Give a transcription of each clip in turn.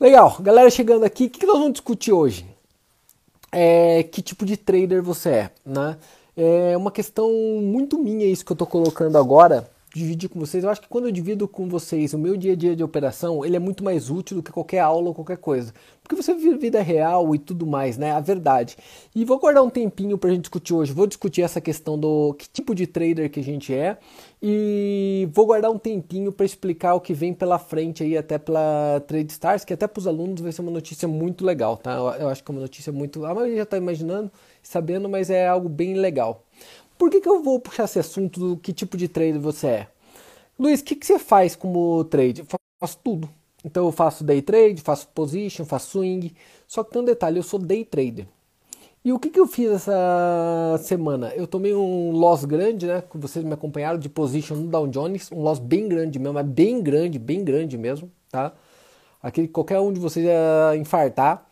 Legal, galera chegando aqui, o que nós vamos discutir hoje? É, que tipo de trader você é, né? É uma questão muito minha isso que eu estou colocando agora, dividir com vocês. Eu acho que quando eu divido com vocês o meu dia a dia de operação, ele é muito mais útil do que qualquer aula ou qualquer coisa. Porque você vive vida real e tudo mais, né? A verdade. E vou guardar um tempinho pra gente discutir hoje. Vou discutir essa questão do que tipo de trader que a gente é. E vou guardar um tempinho para explicar o que vem pela frente aí, até pela Trade Stars, que até para os alunos vai ser uma notícia muito legal, tá? Eu acho que é uma notícia muito. A maioria já está imaginando, sabendo, mas é algo bem legal. Por que, que eu vou puxar esse assunto do que tipo de trader você é? Luiz, o que, que você faz como trade? Eu faço tudo. Então eu faço day trade, faço position, faço swing. Só que tem um detalhe, eu sou day trader. E o que, que eu fiz essa semana? Eu tomei um loss grande, né? Que vocês me acompanharam de position no Dow Jones, um loss bem grande mesmo, é bem grande, bem grande mesmo, tá? Aquele que qualquer um de vocês ia infartar.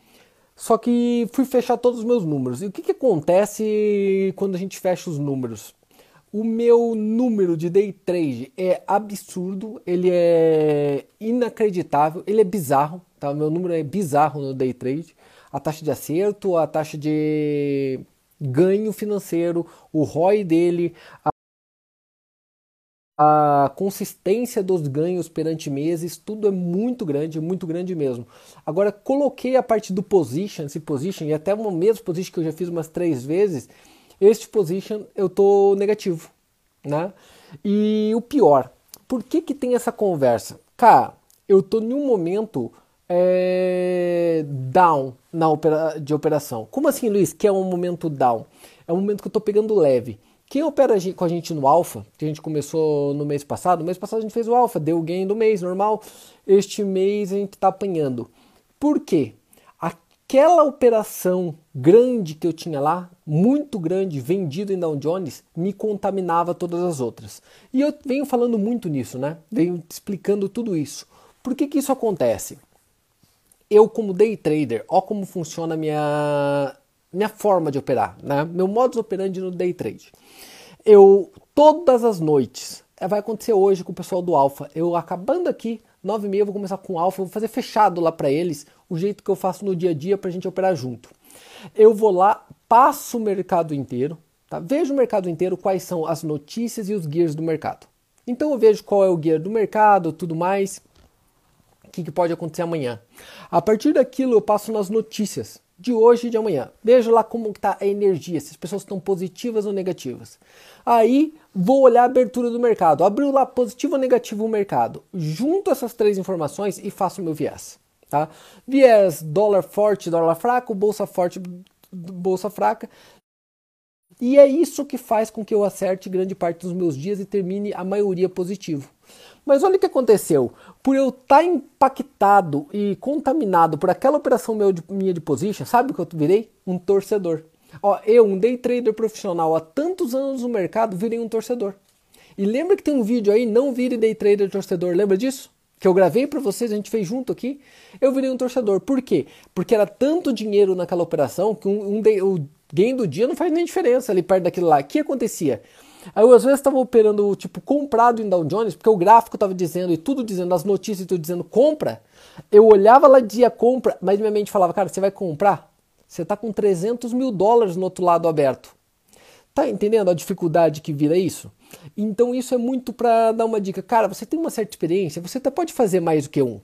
Só que fui fechar todos os meus números. E o que, que acontece quando a gente fecha os números? O meu número de day trade é absurdo, ele é inacreditável, ele é bizarro, tá? Meu número é bizarro no day trade. A taxa de acerto, a taxa de ganho financeiro, o ROI dele, a consistência dos ganhos perante meses, tudo é muito grande, muito grande mesmo. Agora, coloquei a parte do position, esse position, e até o mesmo position que eu já fiz umas três vezes, este position eu tô negativo, né? E o pior, por que que tem essa conversa? Cara, eu tô em momento é, down na opera, de operação. Como assim, Luiz, que é um momento down? É um momento que eu tô pegando leve. Quem opera com a gente no Alpha, que a gente começou no mês passado, no mês passado a gente fez o Alpha, deu o gain do mês, normal. Este mês a gente está apanhando. Por quê? Aquela operação grande que eu tinha lá, muito grande, vendido em Dow Jones, me contaminava todas as outras. E eu venho falando muito nisso, né? Venho explicando tudo isso. Por que, que isso acontece? Eu, como day trader, ó como funciona a minha, minha forma de operar, né? Meu modus operandi no day trade eu todas as noites, é, vai acontecer hoje com o pessoal do Alfa. Eu acabando aqui, 9 e meia, vou começar com o Alfa, vou fazer fechado lá para eles, o jeito que eu faço no dia a dia para gente operar junto. Eu vou lá, passo o mercado inteiro, tá? vejo o mercado inteiro, quais são as notícias e os gears do mercado. Então eu vejo qual é o gear do mercado, tudo mais, o que, que pode acontecer amanhã. A partir daquilo eu passo nas notícias de hoje e de amanhã. Vejo lá como está a energia, se as pessoas estão positivas ou negativas. Aí vou olhar a abertura do mercado. Abriu lá positivo ou negativo o mercado. Junto essas três informações e faço o meu viés. Tá? Viés dólar forte, dólar fraco, bolsa forte, bolsa fraca. E é isso que faz com que eu acerte grande parte dos meus dias e termine a maioria positivo. Mas olha o que aconteceu. Por eu estar tá impactado e contaminado por aquela operação minha de position, sabe o que eu virei? Um torcedor. Ó, eu, um day trader profissional há tantos anos no mercado, virei um torcedor. E lembra que tem um vídeo aí, não vire day trader torcedor, lembra disso? Que eu gravei para vocês, a gente fez junto aqui. Eu virei um torcedor. Por quê? Porque era tanto dinheiro naquela operação que um, um o gain do dia não faz nem diferença ali perto daquilo lá. O que acontecia? Aí eu às vezes estava operando tipo comprado em Dow Jones, porque o gráfico estava dizendo e tudo dizendo, as notícias tudo dizendo compra. Eu olhava lá dizia compra, mas minha mente falava, cara, você vai comprar? Você está com 300 mil dólares no outro lado aberto. Tá entendendo a dificuldade que vira isso? Então isso é muito para dar uma dica. Cara, você tem uma certa experiência, você até pode fazer mais do que um.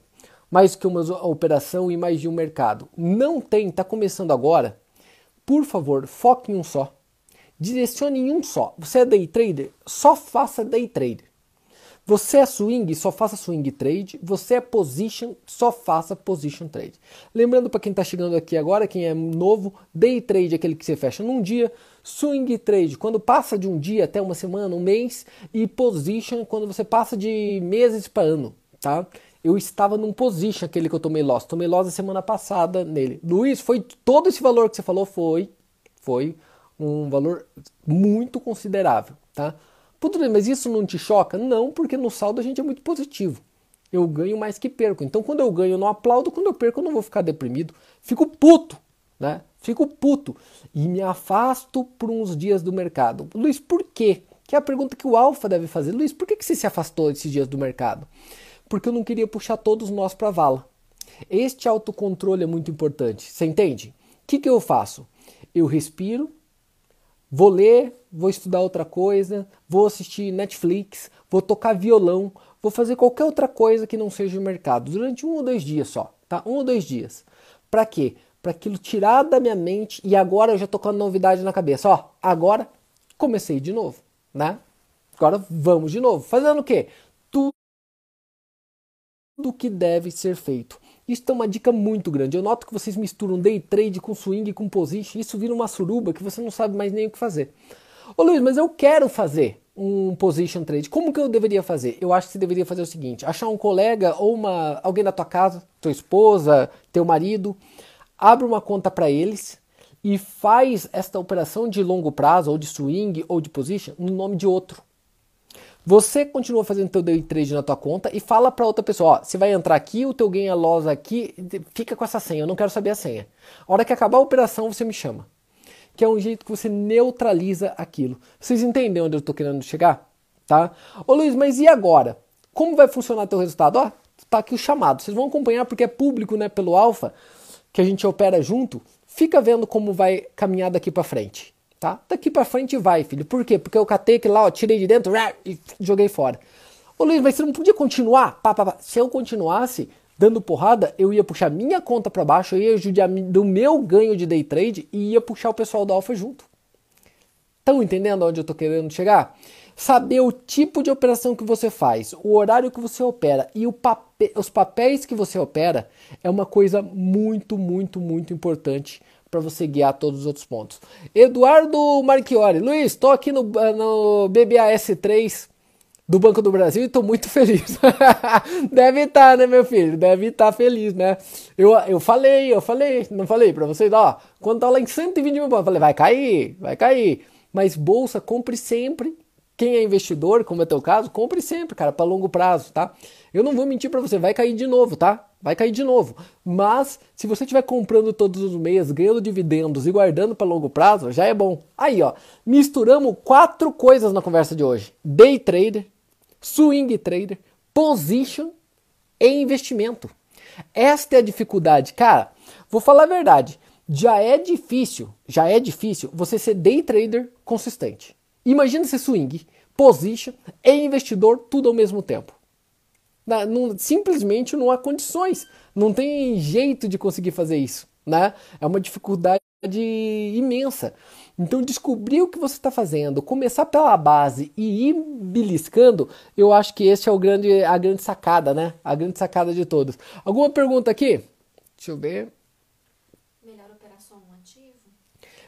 Mais do que uma operação e mais de um mercado. Não tem, está começando agora. Por favor, foque em um só. Direcione em um só. Você é day trader? Só faça day trader. Você é swing, só faça swing trade. Você é position, só faça position trade. Lembrando para quem está chegando aqui agora, quem é novo, day trade é aquele que você fecha num dia, swing trade quando passa de um dia até uma semana, um mês, e position quando você passa de meses para ano, tá? Eu estava num position aquele que eu tomei loss. Tomei loss a semana passada nele. Luiz, foi todo esse valor que você falou? Foi. Foi um valor muito considerável, tá? Bem, mas isso não te choca? Não, porque no saldo a gente é muito positivo. Eu ganho mais que perco. Então quando eu ganho eu não aplaudo, quando eu perco eu não vou ficar deprimido. Fico puto, né? Fico puto e me afasto por uns dias do mercado. Luiz, por quê? Que é a pergunta que o Alfa deve fazer. Luiz, por que, que você se afastou esses dias do mercado? Porque eu não queria puxar todos nós para a vala. Este autocontrole é muito importante. Você entende? O que, que eu faço? Eu respiro, vou ler, vou estudar outra coisa, vou assistir Netflix, vou tocar violão, vou fazer qualquer outra coisa que não seja o mercado durante um ou dois dias só, tá? Um ou dois dias. Para quê? Para aquilo tirar da minha mente e agora eu já tô com a novidade na cabeça. Ó, agora comecei de novo, né? Agora vamos de novo. Fazendo o quê? Tudo que deve ser feito. Isso é uma dica muito grande. Eu noto que vocês misturam day trade com swing com position. Isso vira uma suruba que você não sabe mais nem o que fazer. Ô Luiz, mas eu quero fazer um position trade. Como que eu deveria fazer? Eu acho que você deveria fazer o seguinte: achar um colega ou uma alguém da tua casa, tua esposa, teu marido, abre uma conta para eles e faz esta operação de longo prazo ou de swing ou de position no nome de outro. Você continua fazendo teu day trade na tua conta e fala para outra pessoa, ó, você vai entrar aqui, o teu ganha loss aqui, fica com essa senha, eu não quero saber a senha. A hora que acabar a operação, você me chama. Que é um jeito que você neutraliza aquilo. Vocês entendem onde eu estou querendo chegar? Tá? Ô Luiz, mas e agora? Como vai funcionar teu resultado? Ó, tá aqui o chamado. Vocês vão acompanhar porque é público, né, pelo alfa, que a gente opera junto. Fica vendo como vai caminhar daqui para frente tá? Daqui para frente vai, filho. Por quê? Porque eu catei aquele lá, ó, tirei de dentro e joguei fora. Ô Luiz, mas você não podia continuar? Pá, pá, pá. Se eu continuasse dando porrada, eu ia puxar minha conta para baixo, eu ia judiar do meu ganho de day trade e ia puxar o pessoal da Alfa junto. Estão entendendo onde eu tô querendo chegar? Saber o tipo de operação que você faz, o horário que você opera e papel, os papéis que você opera é uma coisa muito, muito, muito importante para você guiar todos os outros pontos. Eduardo Marchiori, Luiz, estou aqui no, no BBAS3 do Banco do Brasil e estou muito feliz. Deve estar, tá, né, meu filho? Deve estar tá feliz, né? Eu, eu falei, eu falei, não falei para vocês, ó, quando tá lá em 120 mil pontos, falei, vai cair, vai cair. Mas bolsa, compre sempre. Quem é investidor, como é teu caso, compre sempre, cara, para longo prazo, tá? Eu não vou mentir para você, vai cair de novo, tá? vai cair de novo. Mas se você estiver comprando todos os meses, ganhando dividendos e guardando para longo prazo, já é bom. Aí, ó, misturamos quatro coisas na conversa de hoje: day trader, swing trader, position e investimento. Esta é a dificuldade, cara. Vou falar a verdade. Já é difícil, já é difícil você ser day trader consistente. Imagina ser swing, position e investidor tudo ao mesmo tempo. Não, simplesmente não há condições, não tem jeito de conseguir fazer isso, né? É uma dificuldade imensa. Então, descobrir o que você está fazendo, começar pela base e ir beliscando, eu acho que esse é o grande, a grande sacada, né? A grande sacada de todos. Alguma pergunta aqui? Deixa eu ver. Melhor operação um ativo?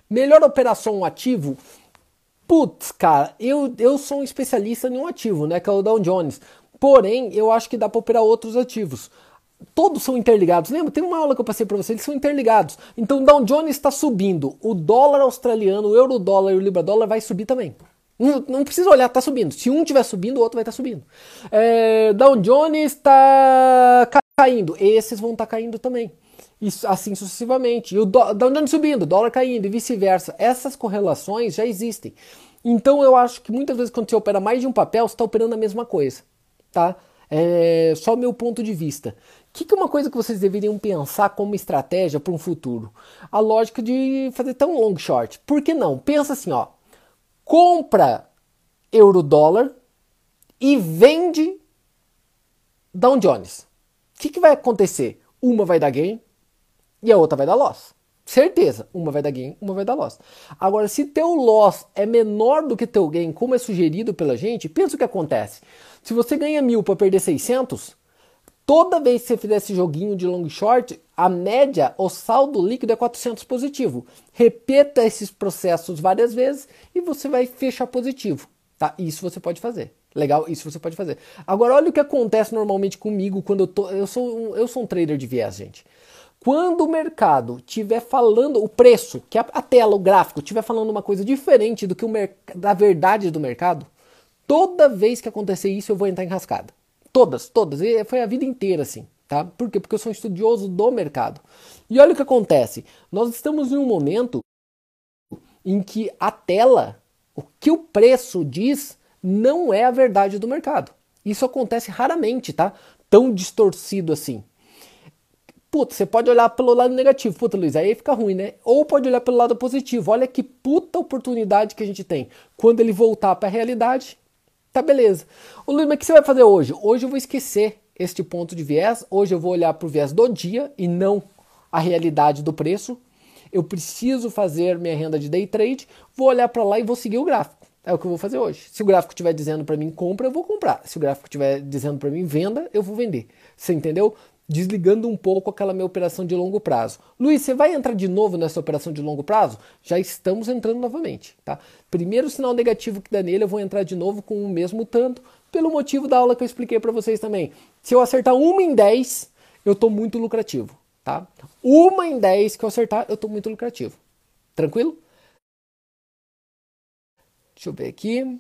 Melhor operação um ativo? Putz, cara, eu, eu sou um especialista em um ativo, né? Que é o Dow Jones. Porém, eu acho que dá para operar outros ativos. Todos são interligados. Lembra? Tem uma aula que eu passei para você, eles são interligados. Então, Dow Jones está subindo. O dólar australiano, o euro dólar e o libra dólar vai subir também. Não, não precisa olhar, está subindo. Se um estiver subindo, o outro vai estar tá subindo. É, Dow Jones está caindo. Esses vão estar tá caindo também. Isso, assim sucessivamente. E o Jones subindo, o dólar caindo e vice-versa. Essas correlações já existem. Então eu acho que muitas vezes quando você opera mais de um papel, você está operando a mesma coisa tá? É só meu ponto de vista. O que, que é uma coisa que vocês deveriam pensar como estratégia para um futuro? A lógica de fazer tão long short. Por que não? Pensa assim, ó. Compra euro dólar e vende Dow Jones. O que, que vai acontecer? Uma vai dar gain e a outra vai dar loss. Certeza, uma vai dar gain, uma vai dar loss. Agora, se teu loss é menor do que teu gain, como é sugerido pela gente, pensa o que acontece. Se você ganha mil para perder 600, toda vez que você fizer esse joguinho de long short, a média, o saldo líquido é 400 positivo. Repita esses processos várias vezes e você vai fechar positivo. Tá? Isso você pode fazer. Legal, isso você pode fazer. Agora olha o que acontece normalmente comigo quando eu tô, eu sou um, eu sou um trader de viés, gente. Quando o mercado estiver falando o preço, que a, a tela, o gráfico, estiver falando uma coisa diferente do que o da verdade do mercado, Toda vez que acontecer isso, eu vou entrar enrascada. Todas, todas. E foi a vida inteira assim, tá? Por quê? Porque eu sou um estudioso do mercado. E olha o que acontece. Nós estamos em um momento em que a tela, o que o preço diz, não é a verdade do mercado. Isso acontece raramente, tá? Tão distorcido assim. Puta, você pode olhar pelo lado negativo. Puta, Luiz, aí fica ruim, né? Ou pode olhar pelo lado positivo. Olha que puta oportunidade que a gente tem. Quando ele voltar para a realidade, tá beleza. Ô Luiz, mas o que você vai fazer hoje? Hoje eu vou esquecer este ponto de viés. Hoje eu vou olhar para o viés do dia e não a realidade do preço. Eu preciso fazer minha renda de day trade. Vou olhar para lá e vou seguir o gráfico. É o que eu vou fazer hoje. Se o gráfico estiver dizendo para mim compra, eu vou comprar. Se o gráfico estiver dizendo para mim venda, eu vou vender. Você entendeu? Desligando um pouco aquela minha operação de longo prazo. Luiz, você vai entrar de novo nessa operação de longo prazo? Já estamos entrando novamente, tá? Primeiro sinal negativo que dá nele, eu vou entrar de novo com o mesmo tanto, pelo motivo da aula que eu expliquei para vocês também. Se eu acertar uma em 10, eu estou muito lucrativo, tá? Uma em 10 que eu acertar, eu estou muito lucrativo. Tranquilo? Deixa eu ver aqui.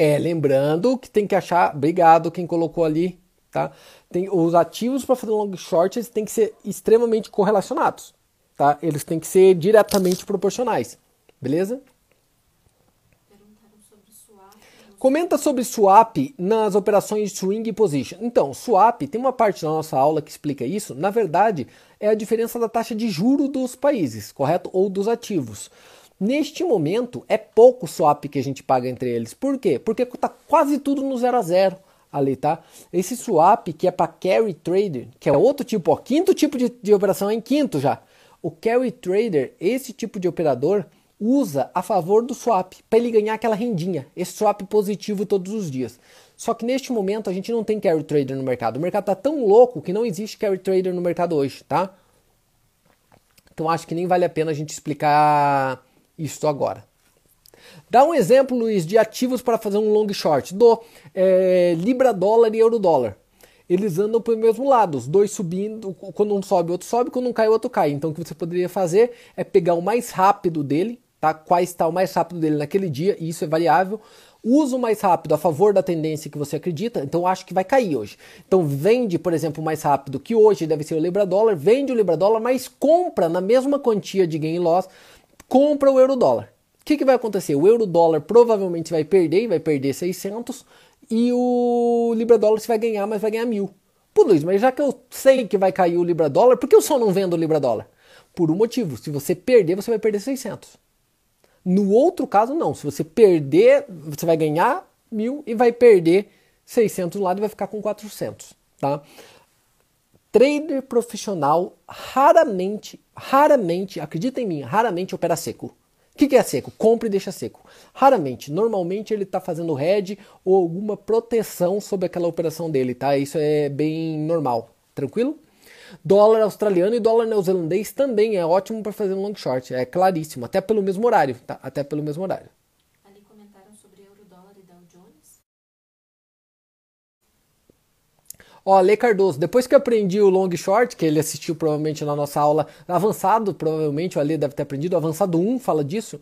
É, lembrando que tem que achar, obrigado quem colocou ali, tá? Tem os ativos para fazer long short, eles têm que ser extremamente correlacionados, tá? Eles têm que ser diretamente proporcionais. Beleza? Comenta sobre swap nas operações swing position. Então, swap, tem uma parte da nossa aula que explica isso. Na verdade, é a diferença da taxa de juro dos países, correto? Ou dos ativos. Neste momento, é pouco swap que a gente paga entre eles. Por quê? Porque está quase tudo no zero a zero ali, tá? Esse swap que é para carry trader, que é outro tipo, ó, quinto tipo de, de operação em quinto já. O carry trader, esse tipo de operador, usa a favor do swap para ele ganhar aquela rendinha, esse swap positivo todos os dias. Só que neste momento a gente não tem carry trader no mercado. O mercado está tão louco que não existe carry trader no mercado hoje, tá? Então acho que nem vale a pena a gente explicar isso agora. Dá um exemplo, Luiz, de ativos para fazer um long short. Do é, Libra dólar e euro dólar. Eles andam para o mesmo lado, os dois subindo. Quando um sobe, o outro sobe. Quando um cai, o outro cai. Então o que você poderia fazer é pegar o mais rápido dele, tá? Qual está o mais rápido dele naquele dia, e isso é variável. Usa o mais rápido a favor da tendência que você acredita, então acho que vai cair hoje. Então vende, por exemplo, mais rápido que hoje deve ser o Libra dólar, vende o Libra dólar, mas compra na mesma quantia de gain loss, compra o euro dólar. O que, que vai acontecer? O euro dólar provavelmente vai perder, vai perder 600, e o Libra dólar você vai ganhar, mas vai ganhar mil. Pô, Luiz, mas já que eu sei que vai cair o Libra dólar, por que eu só não vendo o Libra dólar? Por um motivo, se você perder, você vai perder 600. No outro caso, não. Se você perder, você vai ganhar mil e vai perder 600 do lado e vai ficar com 400, tá? Trader profissional raramente, raramente, acredita em mim, raramente opera seco. O que, que é seco? Compre e deixa seco. Raramente. Normalmente ele está fazendo hedge ou alguma proteção sobre aquela operação dele, tá? Isso é bem normal. Tranquilo? Dólar australiano e dólar neozelandês também é ótimo para fazer um long short, é claríssimo, até pelo mesmo horário, tá? Até pelo mesmo horário. Ali comentaram sobre euro dólar e Dow Jones. Ó, Lê Cardoso, depois que aprendi o long short, que ele assistiu provavelmente na nossa aula avançado, provavelmente o Ale deve ter aprendido, avançado 1 fala disso,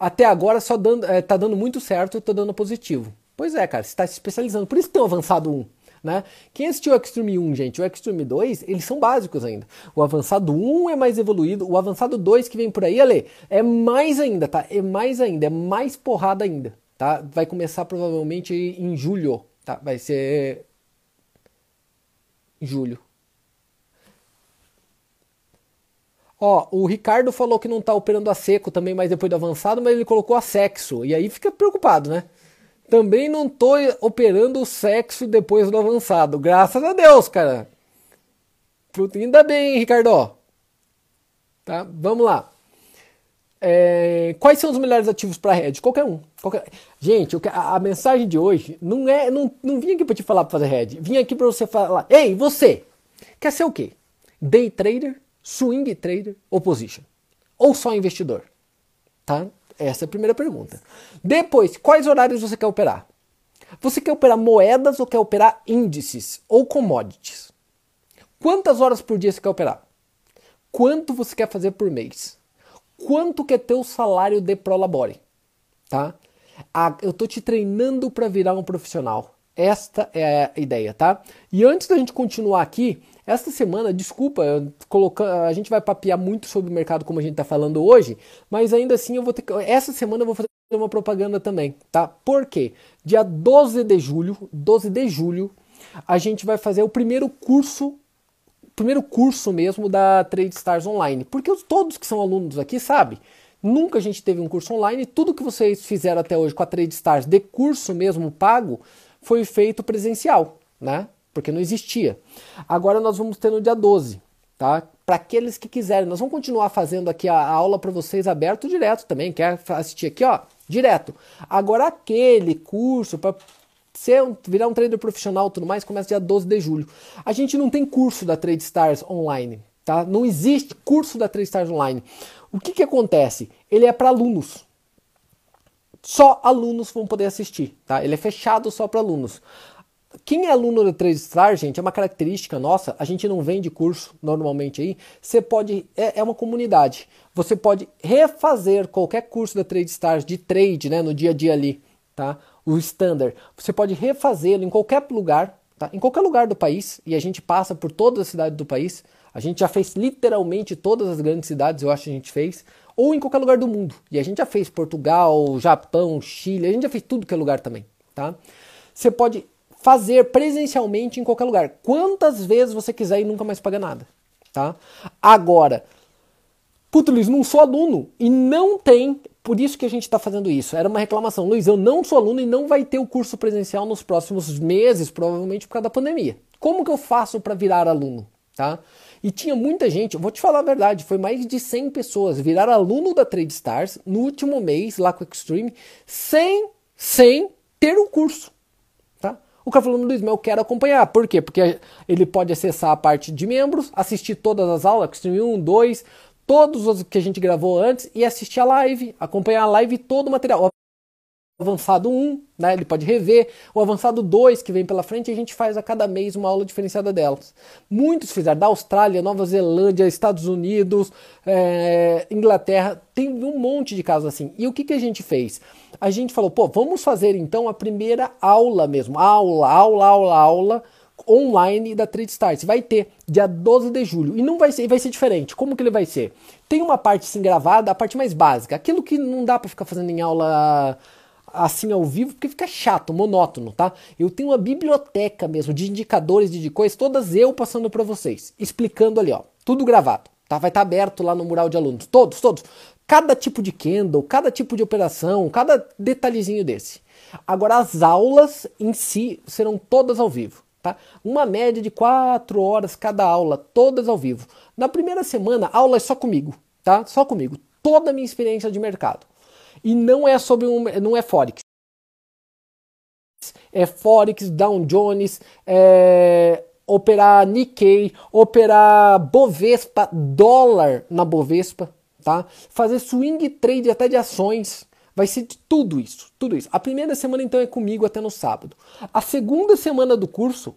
até agora só dando, é, tá dando muito certo, tô dando positivo. Pois é, cara, você está se especializando, por isso tem o avançado 1. Né? Quem assistiu o Extreme 1, gente, o Extreme 2, eles são básicos ainda. O Avançado 1 é mais evoluído, o Avançado 2 que vem por aí, Ale, é mais ainda, tá? É mais ainda, é mais porrada ainda, tá? Vai começar provavelmente em julho, tá? Vai ser julho. Ó, o Ricardo falou que não tá operando a seco também, mas depois do avançado, mas ele colocou a sexo. E aí fica preocupado, né? Também não tô operando o sexo depois do avançado. Graças a Deus, cara. Ainda bem, Ricardo. Tá? Vamos lá. É, quais são os melhores ativos para hedge? Qualquer um. Qualquer... Gente, a, a, mensagem de hoje não é, não, não vim aqui para te falar para fazer hedge. Vim aqui para você falar, ei, você quer ser o quê? Day trader, swing trader ou position? Ou só investidor? Tá? Essa é a primeira pergunta. Depois, quais horários você quer operar? Você quer operar moedas ou quer operar índices ou commodities? Quantas horas por dia você quer operar? Quanto você quer fazer por mês? Quanto que é teu salário de prolabore? Tá? Ah, eu tô te treinando para virar um profissional. Esta é a ideia, tá? E antes da gente continuar aqui, esta semana, desculpa, colocar, a gente vai papear muito sobre o mercado como a gente está falando hoje, mas ainda assim eu vou ter essa semana eu vou fazer uma propaganda também, tá? Por quê? Dia 12 de julho, 12 de julho, a gente vai fazer o primeiro curso primeiro curso mesmo da Trade Stars Online. Porque todos que são alunos aqui sabem, nunca a gente teve um curso online, tudo que vocês fizeram até hoje com a Trade Stars de curso mesmo pago foi feito presencial, né? Porque não existia. Agora nós vamos ter no dia 12, tá? Para aqueles que quiserem, nós vamos continuar fazendo aqui a aula para vocês aberto direto também, quer assistir aqui, ó, direto. Agora aquele curso para ser um, virar um trader profissional tudo mais, começa dia 12 de julho. A gente não tem curso da Trade Stars online, tá? Não existe curso da Trade Stars online. O que que acontece? Ele é para alunos. Só alunos vão poder assistir, tá? Ele é fechado só para alunos. Quem é aluno da Trade Stars, gente, é uma característica nossa. A gente não vende curso normalmente aí. Você pode. É, é uma comunidade. Você pode refazer qualquer curso da Trade Stars de trade, né? No dia a dia ali, tá? O standard. Você pode refazê-lo em qualquer lugar, tá? em qualquer lugar do país, e a gente passa por todas as cidades do país. A gente já fez literalmente todas as grandes cidades, eu acho que a gente fez, ou em qualquer lugar do mundo. E a gente já fez Portugal, Japão, Chile, a gente já fez tudo que é lugar também, tá? Você pode fazer presencialmente em qualquer lugar, quantas vezes você quiser e nunca mais paga nada, tá? Agora, Puta, Luiz, não sou aluno e não tem por isso que a gente está fazendo isso. Era uma reclamação. Luiz, eu não sou aluno e não vai ter o curso presencial nos próximos meses, provavelmente por causa da pandemia. Como que eu faço para virar aluno? Tá? E tinha muita gente, vou te falar a verdade, foi mais de 100 pessoas virar aluno da Trade Stars no último mês lá com o Extreme, sem, sem ter o curso. Tá? O cara falou, Luiz, mas eu quero acompanhar. Por quê? Porque ele pode acessar a parte de membros, assistir todas as aulas, Extreme 1, 2, todos os que a gente gravou antes e assistir a live, acompanhar a live e todo o material. O avançado 1, né, ele pode rever, o avançado 2 que vem pela frente, a gente faz a cada mês uma aula diferenciada delas. Muitos fizeram, da Austrália, Nova Zelândia, Estados Unidos, é, Inglaterra, tem um monte de casos assim. E o que, que a gente fez? A gente falou, pô, vamos fazer então a primeira aula mesmo, aula, aula, aula, aula, online da Trade Stars. Vai ter dia 12 de julho. E não vai ser, vai ser diferente. Como que ele vai ser? Tem uma parte assim gravada, a parte mais básica. Aquilo que não dá para ficar fazendo em aula assim ao vivo, porque fica chato, monótono, tá? Eu tenho uma biblioteca mesmo de indicadores de coisas, todas eu passando para vocês, explicando ali, ó, tudo gravado, tá? Vai estar tá aberto lá no mural de alunos, todos, todos. Cada tipo de candle, cada tipo de operação, cada detalhezinho desse. Agora as aulas em si serão todas ao vivo. Tá? Uma média de 4 horas cada aula, todas ao vivo. Na primeira semana, aula é só comigo, tá? Só comigo. Toda a minha experiência de mercado. E não é sobre um, não é Forex. É Forex, Dow Jones, é, operar Nikkei, operar Bovespa, dólar na Bovespa, tá? Fazer swing trade até de ações, Vai ser de tudo isso, tudo isso. A primeira semana então é comigo até no sábado. A segunda semana do curso,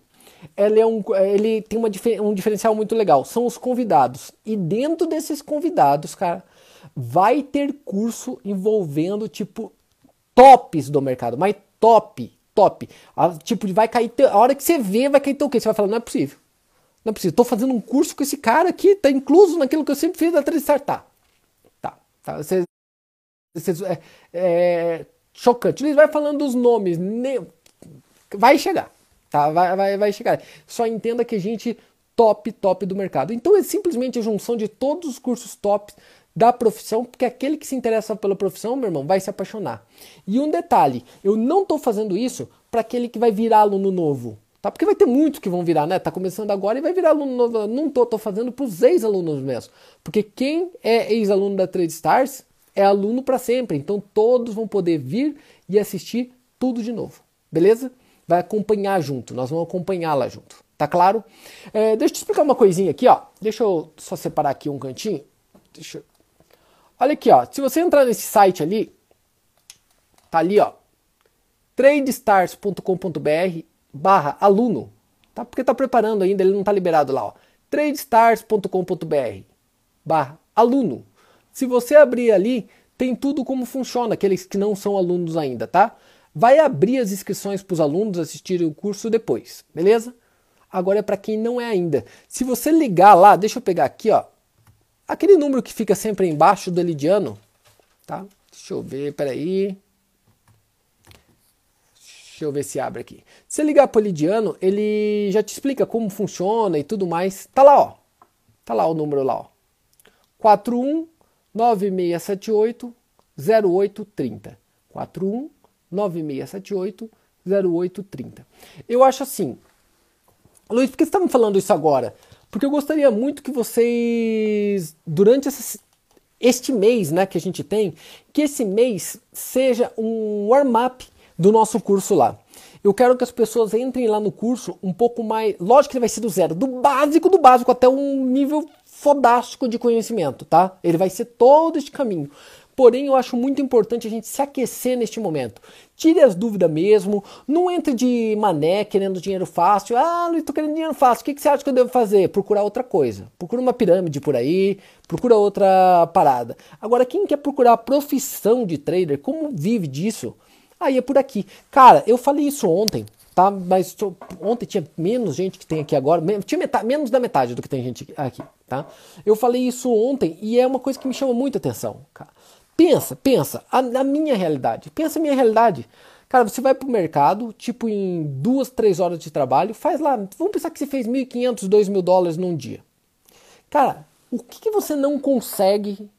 ele, é um, ele tem uma, um diferencial muito legal. São os convidados. E dentro desses convidados, cara, vai ter curso envolvendo, tipo, tops do mercado. Mas top, top. A, tipo, vai cair. A hora que você vê, vai cair teu quê? Você vai falar, não é possível. Não é possível. Estou fazendo um curso com esse cara aqui, tá incluso naquilo que eu sempre fiz da Tristartar. Tá. tá. Você é, é chocante. Ele vai falando dos nomes, vai chegar, tá? Vai, vai, vai chegar. Só entenda que a gente top, top do mercado. Então é simplesmente a junção de todos os cursos top da profissão, porque aquele que se interessa pela profissão, meu irmão, vai se apaixonar. E um detalhe, eu não estou fazendo isso para aquele que vai virar aluno novo. Tá? Porque vai ter muitos que vão virar, né? Tá começando agora e vai virar aluno novo. Não tô, tô fazendo para os ex-alunos mesmo. Porque quem é ex-aluno da Trade Stars é aluno para sempre. Então todos vão poder vir e assistir tudo de novo. Beleza? Vai acompanhar junto. Nós vamos acompanhar lá junto. Tá claro? É, deixa eu te explicar uma coisinha aqui, ó. Deixa eu só separar aqui um cantinho. Deixa eu... Olha aqui, ó. Se você entrar nesse site ali, tá ali, ó. tradestars.com.br barra aluno. Tá? Porque tá preparando ainda, ele não tá liberado lá, ó. tradestars.com.br barra aluno. Se você abrir ali, tem tudo como funciona, aqueles que não são alunos ainda, tá? Vai abrir as inscrições para os alunos assistirem o curso depois, beleza? Agora é para quem não é ainda. Se você ligar lá, deixa eu pegar aqui, ó, aquele número que fica sempre embaixo do Elidiano, tá? Deixa eu ver, peraí. Deixa eu ver se abre aqui. Se ligar para o Lidiano, ele já te explica como funciona e tudo mais. Tá lá, ó. Tá lá o número lá, ó. 41 9678 0830. 41 9678 0830. Eu acho assim. Luiz, por que você está me falando isso agora? Porque eu gostaria muito que vocês, durante essa, este mês né, que a gente tem, que esse mês seja um warm-up do nosso curso lá. Eu quero que as pessoas entrem lá no curso um pouco mais. Lógico que ele vai ser do zero, do básico do básico até um nível fodástico de conhecimento, tá? Ele vai ser todo este caminho. Porém, eu acho muito importante a gente se aquecer neste momento. Tire as dúvidas mesmo. Não entre de mané querendo dinheiro fácil. Ah, não estou querendo dinheiro fácil. O que, que você acha que eu devo fazer? Procurar outra coisa. Procura uma pirâmide por aí. Procura outra parada. Agora, quem quer procurar a profissão de trader, como vive disso? Aí é por aqui. Cara, eu falei isso ontem, tá? Mas ontem tinha menos gente que tem aqui agora, tinha metade, menos da metade do que tem gente aqui, tá? Eu falei isso ontem e é uma coisa que me chama muita atenção, cara. Pensa, pensa, a, a minha realidade, pensa a minha realidade. Cara, você vai pro mercado, tipo em duas, três horas de trabalho, faz lá, vamos pensar que você fez 1.500, 2.000 dólares num dia. Cara, o que, que você não consegue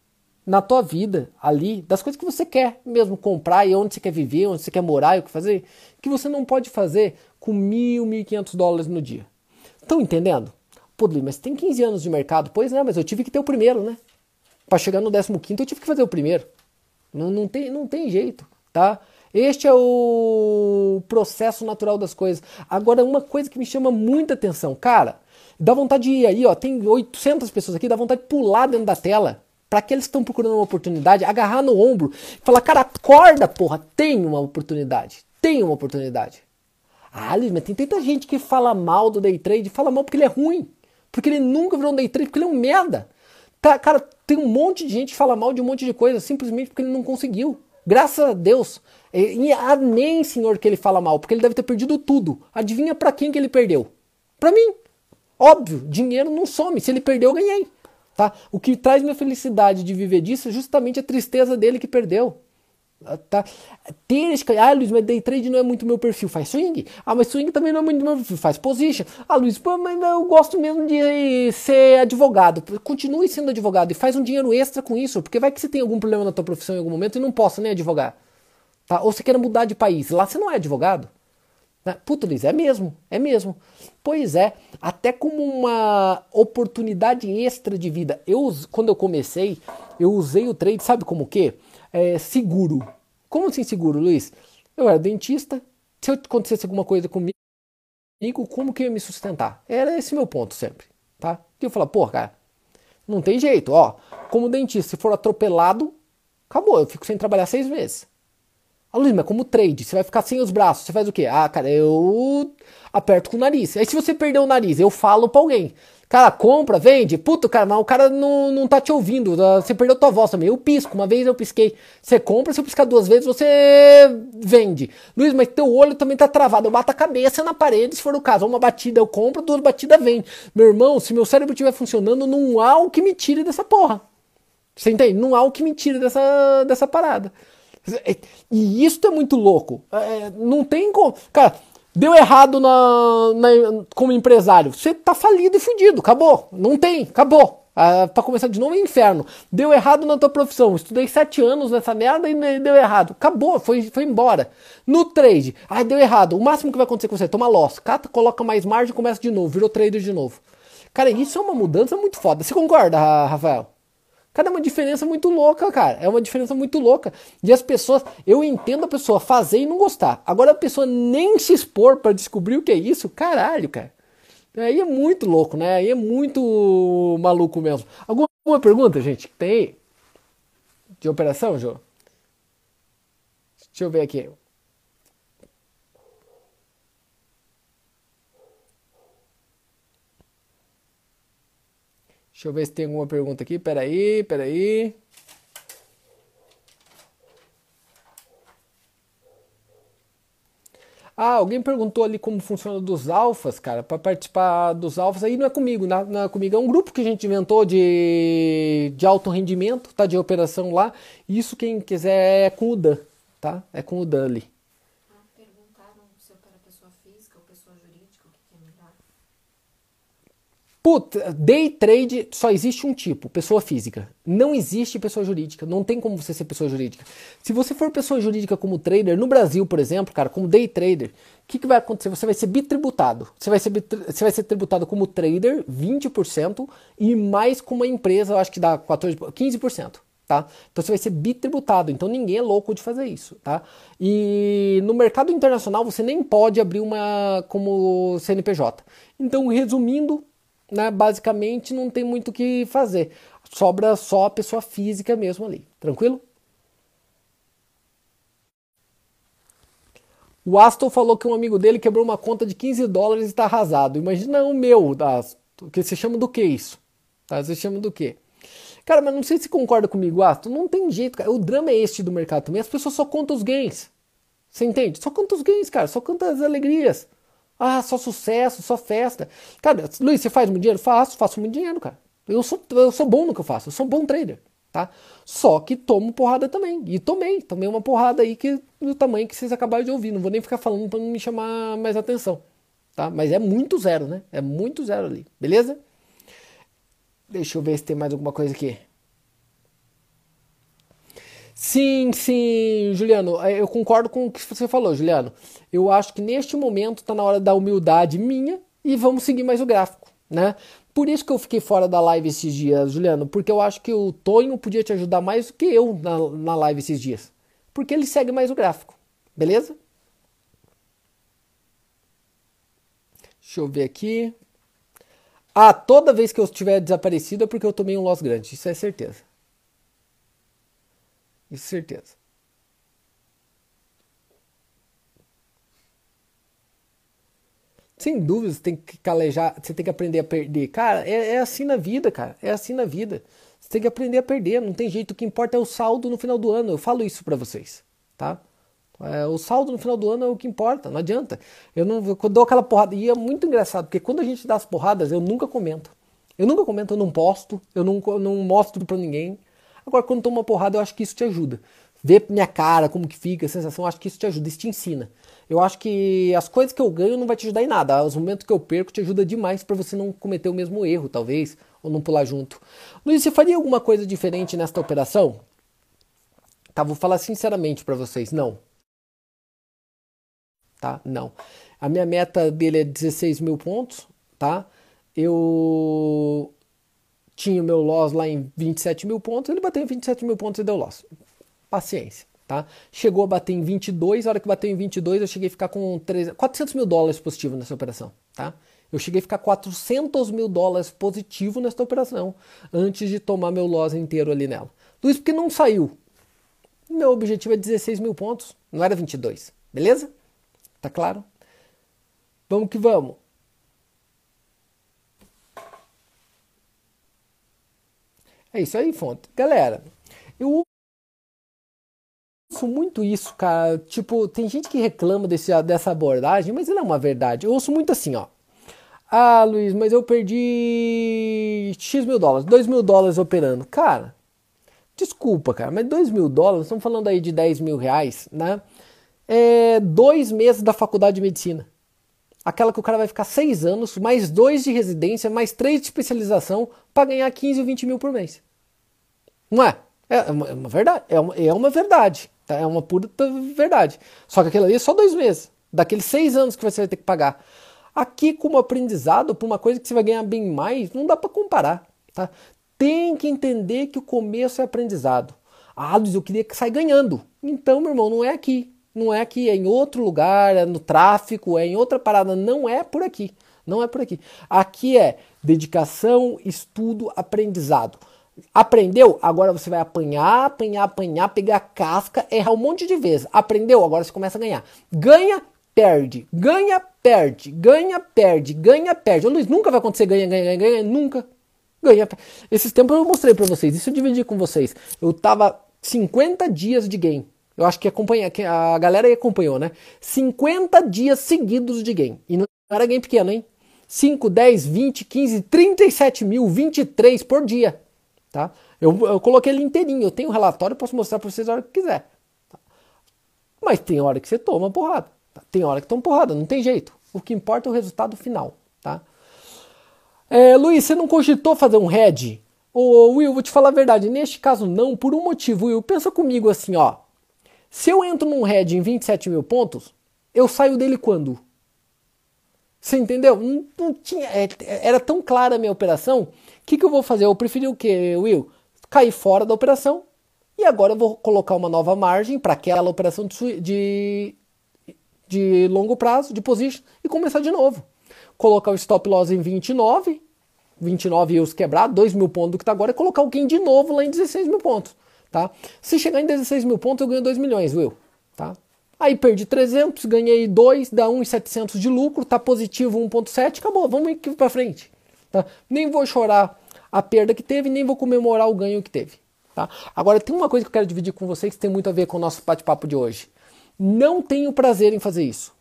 na tua vida ali, das coisas que você quer mesmo comprar e onde você quer viver, onde você quer morar e o que fazer, que você não pode fazer com mil, mil e quinhentos dólares no dia. Estão entendendo? Pô, mas tem 15 anos de mercado. Pois é, mas eu tive que ter o primeiro, né? Para chegar no 15 eu tive que fazer o primeiro. Não, não, tem, não tem jeito, tá? Este é o processo natural das coisas. Agora, uma coisa que me chama muita atenção, cara, dá vontade de ir aí, ó, tem 800 pessoas aqui, dá vontade de pular dentro da tela para aqueles que estão procurando uma oportunidade, agarrar no ombro falar, cara, acorda, porra, tem uma oportunidade, tem uma oportunidade. Ah, mas tem tanta gente que fala mal do day trade, fala mal porque ele é ruim, porque ele nunca virou um day trade, porque ele é um merda. Tá, cara, tem um monte de gente que fala mal de um monte de coisa simplesmente porque ele não conseguiu. Graças a Deus. E amém, Senhor, que ele fala mal, porque ele deve ter perdido tudo. Adivinha para quem que ele perdeu? Para mim. Óbvio, dinheiro não some. Se ele perdeu, eu ganhei. Tá? O que traz minha felicidade de viver disso é justamente a tristeza dele que perdeu. Tá? Ter esse... Ah, Luiz, mas day trade não é muito meu perfil. Faz swing? Ah, mas swing também não é muito meu perfil. Faz position. Ah, Luiz, pô, mas eu gosto mesmo de ser advogado. Continue sendo advogado e faz um dinheiro extra com isso, porque vai que você tem algum problema na tua profissão em algum momento e não possa nem advogar. Tá? Ou você quer mudar de país. Lá você não é advogado. Né? Puta, Luiz, é mesmo, é mesmo. Pois é, até como uma oportunidade extra de vida. Eu, quando eu comecei, eu usei o trade, sabe como que? É, seguro. Como assim seguro, Luiz? Eu era dentista, se acontecesse alguma coisa comigo, como que eu ia me sustentar? Era esse meu ponto sempre, tá? E eu falava, pô, cara, não tem jeito, ó. Como dentista, se for atropelado, acabou, eu fico sem trabalhar seis meses. Ah, Luiz, mas como trade, você vai ficar sem os braços, você faz o quê? Ah, cara, eu aperto com o nariz. Aí se você perder o nariz, eu falo pra alguém. Cara, compra, vende. Puto, cara, mas o cara não, não tá te ouvindo. Ah, você perdeu tua voz também. Eu pisco. Uma vez eu pisquei. Você compra, se eu piscar duas vezes, você vende. Luiz, mas teu olho também tá travado. Eu bato a cabeça na parede, se for o caso. Uma batida eu compro, duas batidas vende. Meu irmão, se meu cérebro estiver funcionando, não há o que me tire dessa porra. Você entende? Não há o que me tire dessa, dessa parada. E isso é muito louco. É, não tem como. Cara, deu errado na, na, como empresário. Você tá falido e fudido. Acabou. Não tem. Acabou. Ah, pra começar de novo é inferno. Deu errado na tua profissão. Estudei sete anos nessa merda e deu errado. Acabou, foi, foi embora. No trade, ah, deu errado. O máximo que vai acontecer com você, toma loss. Cata, coloca mais margem começa de novo. Virou trader de novo. Cara, isso é uma mudança muito foda. Você concorda, Rafael? Cara, é uma diferença muito louca, cara. É uma diferença muito louca. E as pessoas, eu entendo a pessoa fazer e não gostar. Agora a pessoa nem se expor para descobrir o que é isso, caralho, cara. Aí é muito louco, né? Aí é muito maluco mesmo. Alguma pergunta, gente? Tem aí? De operação, Jô? Deixa eu ver aqui. Deixa eu ver se tem alguma pergunta aqui. Peraí, peraí. Ah, alguém perguntou ali como funciona dos alfas, cara, para participar dos alfas. Aí não é comigo, não, não, é comigo. É um grupo que a gente inventou de, de alto rendimento, tá? De operação lá. Isso quem quiser é com o Dan, tá? É com o Dan ali. Ah, perguntaram Puta, day trade só existe um tipo, pessoa física. Não existe pessoa jurídica. Não tem como você ser pessoa jurídica. Se você for pessoa jurídica como trader, no Brasil, por exemplo, cara, como day trader, o que, que vai acontecer? Você vai ser bitributado. Você vai ser, você vai ser tributado como trader, 20%, e mais como uma empresa, eu acho que dá 14, 15%. Tá? Então você vai ser bitributado, então ninguém é louco de fazer isso, tá? E no mercado internacional você nem pode abrir uma como CNPJ. Então, resumindo, né, basicamente não tem muito o que fazer. Sobra só a pessoa física mesmo ali. Tranquilo? O Aston falou que um amigo dele quebrou uma conta de 15 dólares e está arrasado. Imagina o meu, o que você chama do que isso? Tá? Você chama do que? Cara, mas não sei se concorda comigo, Aston. Não tem jeito, cara. O drama é este do mercado também. As pessoas só contam os gains. Você entende? Só contam os gains, cara. Só contam as alegrias. Ah, só sucesso, só festa. Cara, Luiz, você faz muito dinheiro? Faço, faço muito dinheiro, cara. Eu sou, eu sou bom no que eu faço, eu sou um bom trader, tá? Só que tomo porrada também. E tomei, tomei uma porrada aí que do tamanho que vocês acabaram de ouvir. Não vou nem ficar falando para não me chamar mais atenção, tá? Mas é muito zero, né? É muito zero ali, beleza? Deixa eu ver se tem mais alguma coisa aqui. Sim, sim, Juliano, é, eu concordo com o que você falou, Juliano. Eu acho que neste momento está na hora da humildade minha e vamos seguir mais o gráfico, né? Por isso que eu fiquei fora da live esses dias, Juliano, porque eu acho que o Tonho podia te ajudar mais do que eu na, na live esses dias. Porque ele segue mais o gráfico, beleza? Deixa eu ver aqui. Ah, toda vez que eu estiver desaparecido é porque eu tomei um loss grande, isso é certeza. Isso certeza. Sem dúvida, você tem que calejar, você tem que aprender a perder. Cara, é, é, assim na vida, cara. É assim na vida. Você tem que aprender a perder, não tem jeito. O que importa é o saldo no final do ano. Eu falo isso para vocês, tá? É, o saldo no final do ano é o que importa, não adianta. Eu não eu dou aquela porrada. E é muito engraçado, porque quando a gente dá as porradas, eu nunca comento. Eu nunca comento, eu não posto, eu não, eu não mostro para ninguém. Agora, quando toma uma porrada, eu acho que isso te ajuda. Ver minha cara, como que fica, a sensação, acho que isso te ajuda, isso te ensina. Eu acho que as coisas que eu ganho não vai te ajudar em nada. Os momentos que eu perco te ajuda demais para você não cometer o mesmo erro, talvez, ou não pular junto. Luiz, você faria alguma coisa diferente nesta operação? Tá, vou falar sinceramente para vocês, não. Tá, não. A minha meta dele é 16 mil pontos, tá? Eu tinha o meu loss lá em 27 mil pontos, ele bateu em 27 mil pontos e deu loss. Paciência, tá? Chegou a bater em 22, a hora que bateu em 22 eu cheguei a ficar com 3, 400 mil dólares positivo nessa operação, tá? Eu cheguei a ficar 400 mil dólares positivo nessa operação antes de tomar meu loss inteiro ali nela. Luiz, porque não saiu? Meu objetivo é 16 mil pontos, não era 22, beleza? Tá claro? Vamos que vamos. É isso aí, fonte. Galera, eu ouço muito isso, cara. Tipo, tem gente que reclama desse, dessa abordagem, mas não é uma verdade. Eu ouço muito assim, ó. Ah, Luiz, mas eu perdi X mil dólares, 2 mil dólares operando. Cara, desculpa, cara, mas 2 mil dólares, estamos falando aí de 10 mil reais, né? É dois meses da faculdade de medicina. Aquela que o cara vai ficar seis anos, mais dois de residência, mais três de especialização, para ganhar 15 ou 20 mil por mês. Não é? É uma, é uma verdade. É uma, é uma verdade. Tá? É uma pura verdade. Só que aquilo ali é só dois meses. Daqueles seis anos que você vai ter que pagar. Aqui, como aprendizado, por uma coisa que você vai ganhar bem mais, não dá para comparar. Tá? Tem que entender que o começo é aprendizado. Ah, Luiz, eu queria que saia ganhando. Então, meu irmão, não é aqui. Não é aqui, é em outro lugar, é no tráfico, é em outra parada. Não é por aqui. Não é por aqui. Aqui é dedicação, estudo, aprendizado. Aprendeu? Agora você vai apanhar, apanhar, apanhar, pegar casca, errar um monte de vezes. Aprendeu? Agora você começa a ganhar. Ganha, perde. Ganha, perde. Ganha, perde. Ganha, perde. Ô, Luiz, nunca vai acontecer ganha, ganha, ganha, ganha. Nunca. Ganha. Esses tempos eu mostrei para vocês. Isso eu dividi com vocês. Eu tava 50 dias de game. Eu acho que acompanha, a galera aí acompanhou, né? 50 dias seguidos de game. E não era game pequeno, hein? 5, 10, 20, 15, 37 mil, 23 por dia tá? Eu, eu coloquei ele inteirinho, eu tenho um relatório, posso mostrar para vocês a hora que quiser. Tá? Mas tem hora que você toma porrada, tá? tem hora que toma porrada, não tem jeito. O que importa é o resultado final, tá? É, Luiz, você não cogitou fazer um head? Ô, Will, vou te falar a verdade, neste caso não, por um motivo, Will. Pensa comigo assim, ó. Se eu entro num head em 27 mil pontos, eu saio dele quando? Você entendeu? Não, não tinha, é, era tão clara a minha operação. Que, que eu vou fazer? Eu preferi o que, Will? Cair fora da operação e agora eu vou colocar uma nova margem para aquela operação de, de, de longo prazo, de position, e começar de novo colocar o stop loss em 29, 29 e os quebrar, 2 mil pontos do que está agora, e colocar o gain de novo lá em 16 mil pontos. Tá? Se chegar em 16 mil pontos, eu ganho 2 milhões, Will. Tá? Aí perdi 300, ganhei 2, dá 1,700 de lucro, tá positivo 1,7, acabou, vamos para frente. Tá? Nem vou chorar a perda que teve, nem vou comemorar o ganho que teve. Tá? Agora, tem uma coisa que eu quero dividir com vocês que tem muito a ver com o nosso bate-papo de hoje. Não tenho prazer em fazer isso.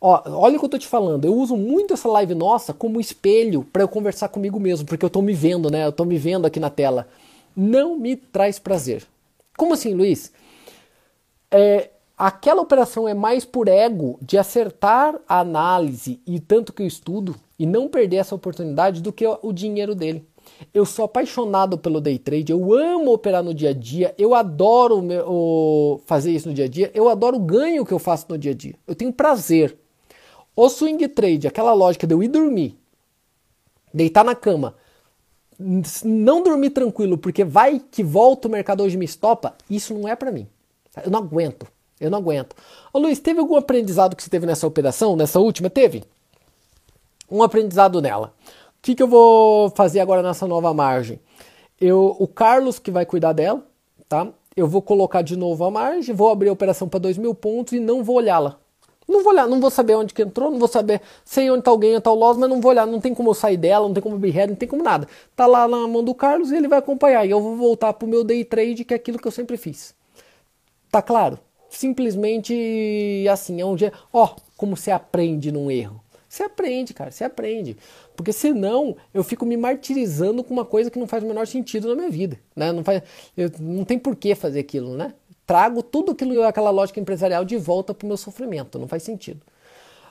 Ó, olha o que eu tô te falando. Eu uso muito essa live nossa como espelho para eu conversar comigo mesmo, porque eu tô me vendo, né? Eu tô me vendo aqui na tela. Não me traz prazer. Como assim, Luiz? É, aquela operação é mais por ego de acertar a análise e tanto que eu estudo e não perder essa oportunidade do que o dinheiro dele. Eu sou apaixonado pelo day trade, eu amo operar no dia a dia, eu adoro o, fazer isso no dia a dia, eu adoro o ganho que eu faço no dia a dia. Eu tenho prazer. O swing trade, aquela lógica de eu ir dormir, deitar na cama, não dormir tranquilo porque vai que volta o mercado hoje me estopa, isso não é para mim. Eu não aguento. Eu não aguento. Ô Luiz, teve algum aprendizado que você teve nessa operação, nessa última? Teve? Um aprendizado nela. O que, que eu vou fazer agora nessa nova margem? Eu, o Carlos que vai cuidar dela, tá? Eu vou colocar de novo a margem, vou abrir a operação para 2 mil pontos e não vou olhá-la. Não vou olhar, não vou saber onde que entrou, não vou saber, sei onde está alguém, onde está o loss, mas não vou olhar, não tem como eu sair dela, não tem como head, não tem como nada. Tá lá na mão do Carlos e ele vai acompanhar. E eu vou voltar pro meu day trade, que é aquilo que eu sempre fiz. Tá claro? Simplesmente assim, é um dia, ó, como você aprende num erro. Você aprende, cara, você aprende. Porque senão eu fico me martirizando com uma coisa que não faz o menor sentido na minha vida. Né? Não, faz, eu, não tem por que fazer aquilo, né? trago tudo aquilo, aquela lógica empresarial de volta para o meu sofrimento. Não faz sentido.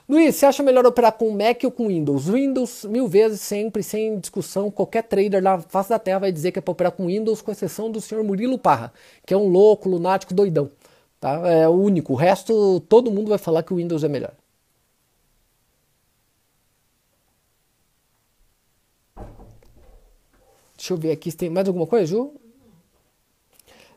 Luiz, você acha melhor operar com Mac ou com Windows? Windows, mil vezes, sempre, sem discussão. Qualquer trader na face da terra vai dizer que é para operar com Windows, com exceção do senhor Murilo Parra, que é um louco, lunático, doidão. Tá? É o único. O resto, todo mundo vai falar que o Windows é melhor. Deixa eu ver aqui se tem mais alguma coisa, Ju.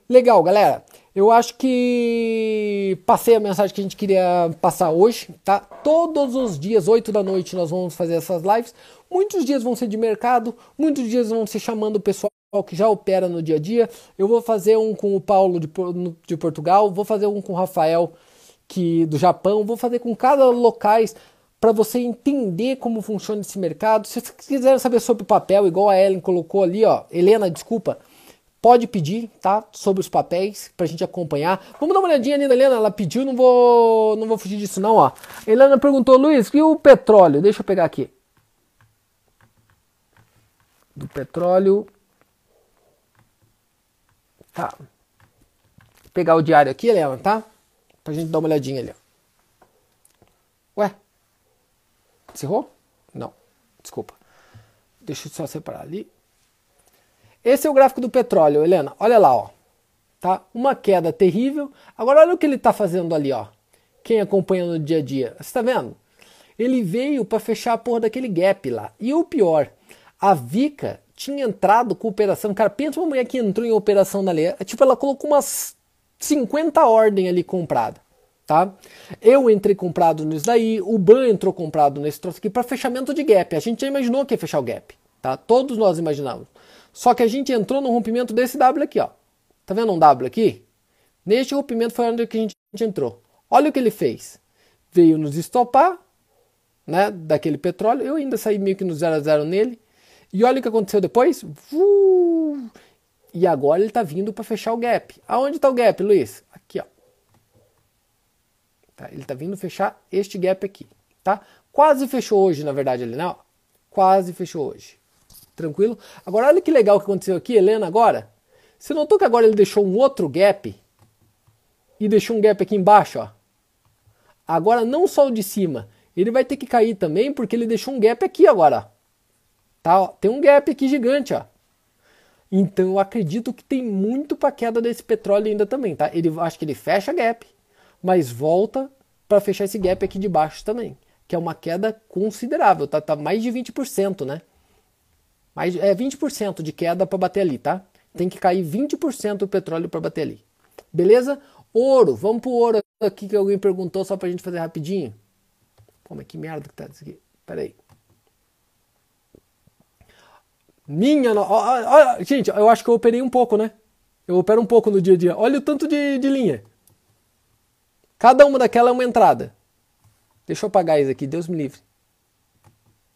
Legal, galera. Eu acho que passei a mensagem que a gente queria passar hoje, tá? Todos os dias, 8 da noite, nós vamos fazer essas lives. Muitos dias vão ser de mercado, muitos dias vão ser chamando o pessoal que já opera no dia a dia. Eu vou fazer um com o Paulo de, de Portugal, vou fazer um com o Rafael que do Japão, vou fazer com cada locais para você entender como funciona esse mercado. Se você quiser saber sobre o papel, igual a Ellen colocou ali, ó, Helena, desculpa, Pode pedir, tá? Sobre os papéis pra gente acompanhar. Vamos dar uma olhadinha ali na Helena, ela pediu, não vou, não vou fugir disso não, ó. Helena perguntou, Luiz, e o petróleo? Deixa eu pegar aqui. Do petróleo. Tá. Vou pegar o diário aqui, Helena, tá? Pra gente dar uma olhadinha ali. Ué? Encerrou? Não. Desculpa. Deixa eu só separar ali. Esse é o gráfico do petróleo, Helena. Olha lá, ó. Tá? Uma queda terrível. Agora olha o que ele está fazendo ali, ó. Quem acompanha no dia a dia. Você está vendo? Ele veio para fechar a porra daquele gap lá. E o pior, a Vica tinha entrado com operação. Cara, pensa uma mulher que entrou em operação na lei. Tipo, ela colocou umas 50 ordens ali comprada. Tá? Eu entrei comprado nisso daí, o Ban entrou comprado nesse troço aqui para fechamento de gap. A gente já imaginou que ia fechar o gap, tá? Todos nós imaginávamos. Só que a gente entrou no rompimento desse W aqui, ó. Tá vendo um W aqui? Neste rompimento foi onde a gente entrou. Olha o que ele fez. Veio nos estopar, né, daquele petróleo. Eu ainda saí meio que no 0 a 0 nele. E olha o que aconteceu depois. Uh! E agora ele está vindo para fechar o gap. Aonde está o gap, Luiz? Ó. Tá, ele está vindo fechar este gap aqui, tá? Quase fechou hoje, na verdade, ele não. Quase fechou hoje. Tranquilo? Agora olha que legal que aconteceu aqui, Helena, agora. Você notou que agora ele deixou um outro gap? E deixou um gap aqui embaixo, ó. Agora não só o de cima, ele vai ter que cair também porque ele deixou um gap aqui agora. Tá? Tem um gap aqui gigante, ó. Então eu acredito que tem muito para queda desse petróleo ainda também, tá? Ele acho que ele fecha gap, mas volta para fechar esse gap aqui de baixo também, que é uma queda considerável, tá? Tá mais de 20%, né? Mais é 20% de queda para bater ali, tá? Tem que cair 20% o petróleo para bater ali. Beleza? Ouro, vamos pro ouro aqui que alguém perguntou só pra gente fazer rapidinho. Como é que merda que tá isso aqui? Pera aí. Minha no... Gente, eu acho que eu operei um pouco, né? Eu opero um pouco no dia a dia. Olha o tanto de, de linha. Cada uma daquela é uma entrada. Deixa eu apagar isso aqui, Deus me livre.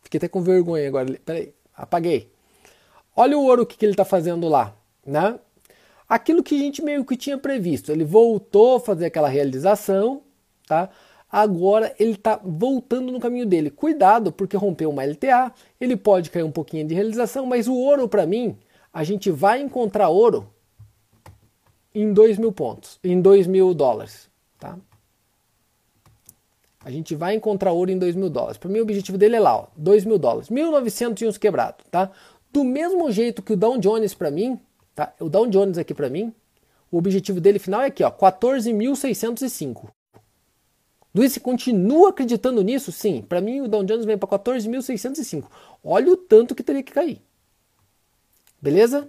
Fiquei até com vergonha agora. Peraí, apaguei. Olha o ouro que, que ele está fazendo lá, né? Aquilo que a gente meio que tinha previsto. Ele voltou a fazer aquela realização, tá? agora ele está voltando no caminho dele. Cuidado, porque rompeu uma LTA, ele pode cair um pouquinho de realização, mas o ouro para mim, a gente vai encontrar ouro em 2 mil pontos, em 2 mil dólares. Tá? A gente vai encontrar ouro em 2 mil dólares. Para mim, o objetivo dele é lá, ó, 2 mil dólares, 1.900 e uns quebrados. Tá? Do mesmo jeito que o Dow Jones para mim, tá? o Dow Jones aqui para mim, o objetivo dele final é aqui, ó, 14.605. Luiz, continua acreditando nisso? Sim. Para mim, o Dow Jones vem para 14.605. Olha o tanto que teria que cair. Beleza?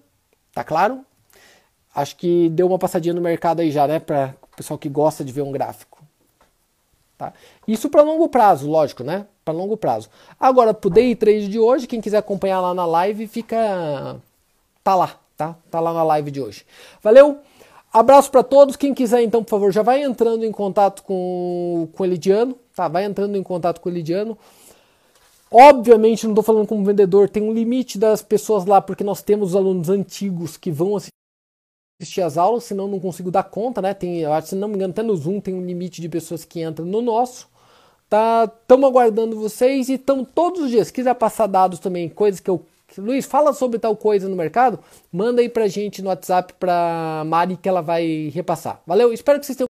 Tá claro? Acho que deu uma passadinha no mercado aí já, né? Para o pessoal que gosta de ver um gráfico. Tá? Isso para longo prazo, lógico, né? Para longo prazo. Agora, pro day trade de hoje, quem quiser acompanhar lá na live, fica. Tá lá, tá? Tá lá na live de hoje. Valeu! Abraço para todos. Quem quiser, então, por favor, já vai entrando em contato com, com o Elidiano, tá? Vai entrando em contato com o Elidiano. Obviamente, não estou falando como vendedor, tem um limite das pessoas lá, porque nós temos alunos antigos que vão assistir as aulas, senão não consigo dar conta, né? Tem, se não me engano, até no Zoom tem um limite de pessoas que entram no nosso. Tá? Estamos aguardando vocês e estão todos os dias. Se quiser passar dados também, coisas que eu Luiz, fala sobre tal coisa no mercado, manda aí pra gente no WhatsApp pra Mari que ela vai repassar. Valeu, espero que vocês tenham